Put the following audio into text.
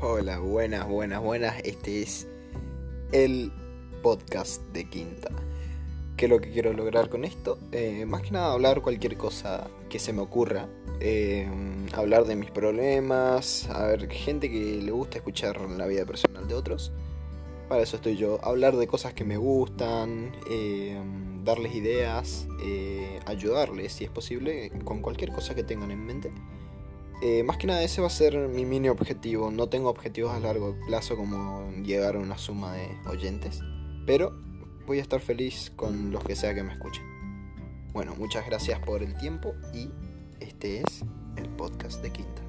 Hola, buenas, buenas, buenas. Este es el podcast de Quinta. ¿Qué es lo que quiero lograr con esto? Eh, más que nada hablar cualquier cosa que se me ocurra. Eh, hablar de mis problemas. A ver, gente que le gusta escuchar la vida personal de otros. Para eso estoy yo. Hablar de cosas que me gustan. Eh, darles ideas. ayudarles, si es posible, con cualquier cosa que tengan en mente. Eh, más que nada ese va a ser mi mini objetivo. No tengo objetivos a largo plazo como llegar a una suma de oyentes. Pero voy a estar feliz con los que sea que me escuchen. Bueno, muchas gracias por el tiempo y este es el podcast de Quinta.